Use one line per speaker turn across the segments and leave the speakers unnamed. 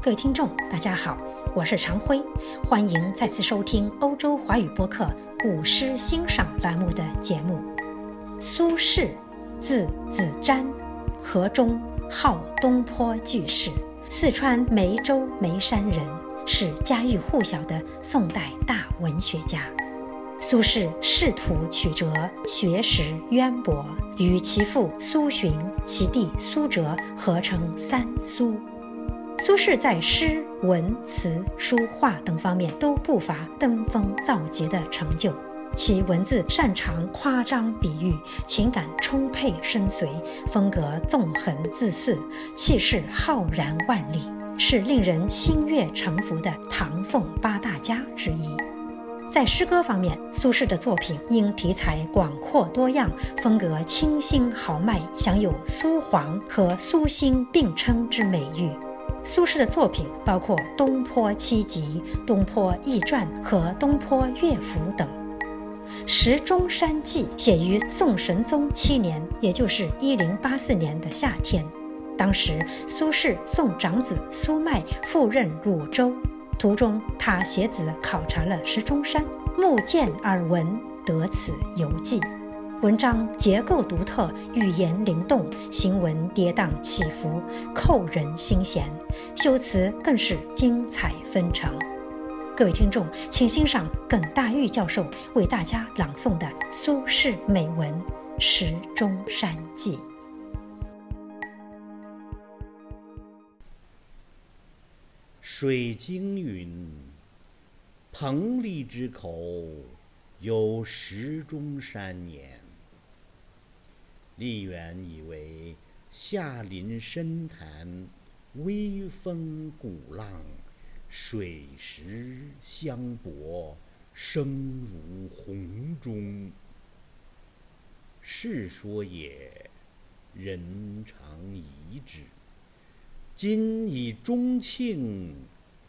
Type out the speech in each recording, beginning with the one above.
各位听众，大家好，我是常辉，欢迎再次收听欧洲华语播客《古诗欣赏》栏目的节目。苏轼，字子瞻，河中号东坡居士，四川眉州眉山人，是家喻户晓的宋代大文学家。苏轼仕途曲折，学识渊博，与其父苏洵、其弟苏辙合称三苏。苏轼在诗、文、词、书画等方面都不乏登峰造极的成就。其文字擅长夸张比喻，情感充沛深邃，风格纵横恣肆，气势浩然万里，是令人心悦诚服的唐宋八大家之一。在诗歌方面，苏轼的作品因题材广阔多样，风格清新豪迈，享有“苏黄”和“苏辛”并称之美誉。苏轼的作品包括《东坡七集》《东坡易传》和《东坡乐府》等。《石钟山记》写于宋神宗七年，也就是一零八四年的夏天。当时，苏轼送长子苏迈赴任汝州。途中，他携子考察了石钟山，目见耳闻，得此游记。文章结构独特，语言灵动，行文跌宕起伏，扣人心弦，修辞更是精彩纷呈。各位听众，请欣赏耿大玉教授为大家朗诵的苏轼美文《石钟山记》。
水经云：“彭蠡之口，有石钟山焉。”郦原以为下临深潭，微风鼓浪，水石相搏，声如洪钟。世说也，人常疑之。今以钟磬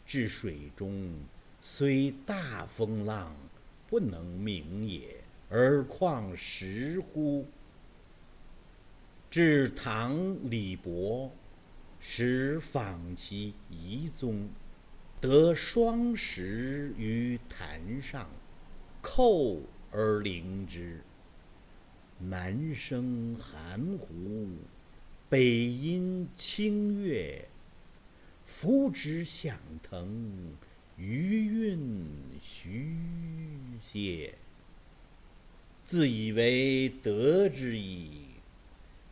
至水中，虽大风浪，不能鸣也，而况石乎？至唐李博，时访其遗踪，得双石于潭上，扣而灵之。南生含湖。北阴清月，浮直响腾，余韵徐歇。自以为得之矣，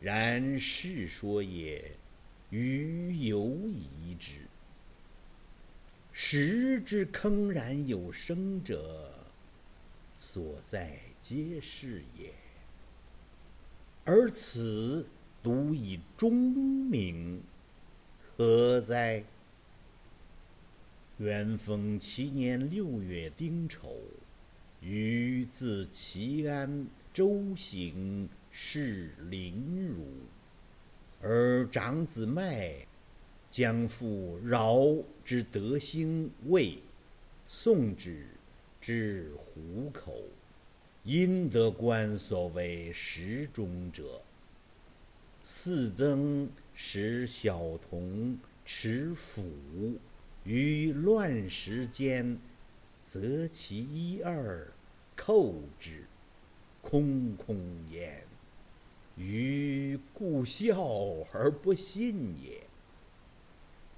然世说也，余犹疑之。时之铿然有声者，所在皆是也，而此。独以钟鸣，何哉？元丰七年六月丁丑，余自齐安周行，仕临汝，而长子迈将赴饶之德兴卫，送之至虎口，因得官所谓石中者。四曾使小童持斧，于乱石间，择其一二，扣之，空空焉。余故笑而不信也。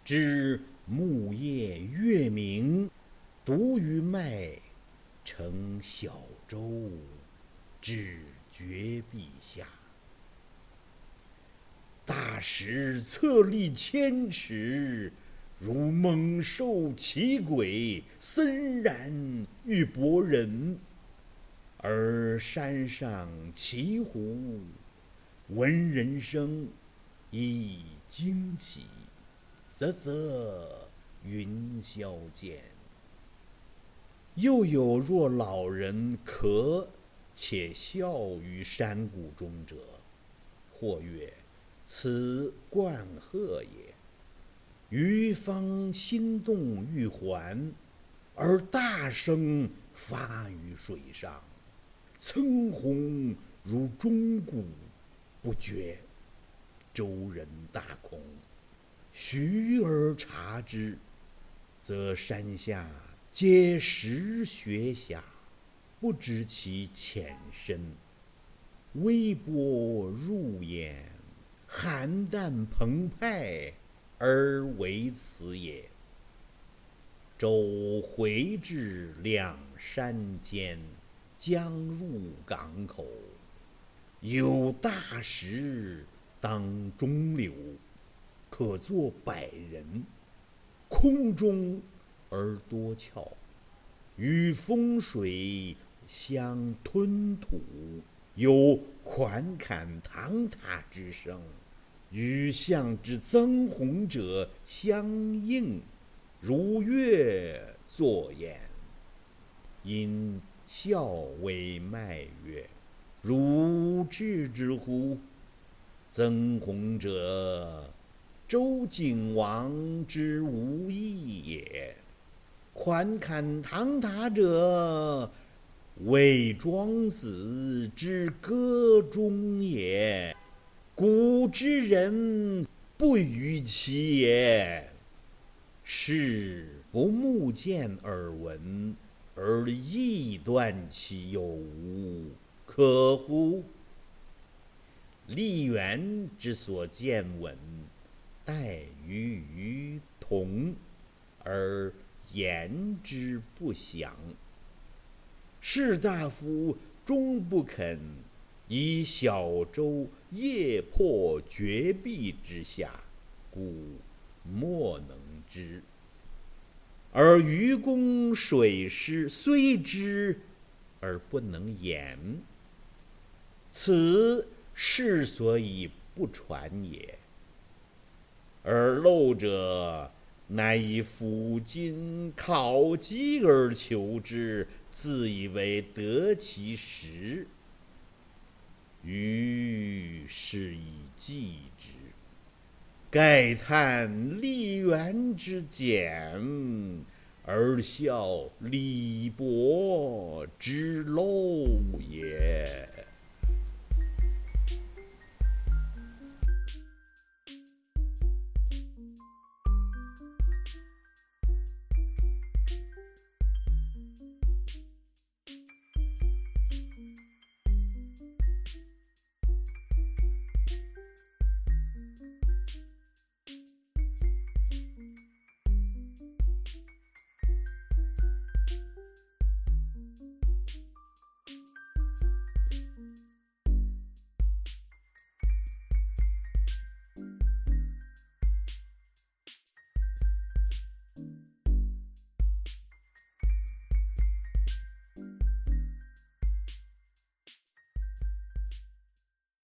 知木叶月明，独于麦，乘小舟，至绝壁下。大石侧立千尺，如猛兽奇鬼，森然欲搏人。而山上奇湖，闻人声，亦惊起，啧啧云霄间。又有若老人咳，且笑于山谷中者，或曰。此冠鹤也。余方心动欲还，而大声发于水上，噌轰如钟鼓，不觉，周人大恐，徐而察之，则山下皆石穴下，不知其浅深。微波入眼，寒淡澎湃，而为此也。舟回至两山间，将入港口，有大石当中流，可坐百人。空中而多峭，与风水相吞吐，有款侃堂塔之声，与相之增宏者相应。如乐作焉，因笑为迈曰：“如知之乎？曾弘者，周景王之无义也；款侃堂塔者，伪庄子之歌中也。古之人不与其也。”是不目见耳闻，而臆断其有无，可乎？立元之所见闻，待于于同，而言之不详。士大夫终不肯，以小舟夜泊绝壁之下，故莫能。知，而愚公水师虽知而不能言，此事所以不传也。而陋者乃以抚今考极而求之，自以为得其实，于是以记之。盖叹李渊之简，而笑李博之陋也。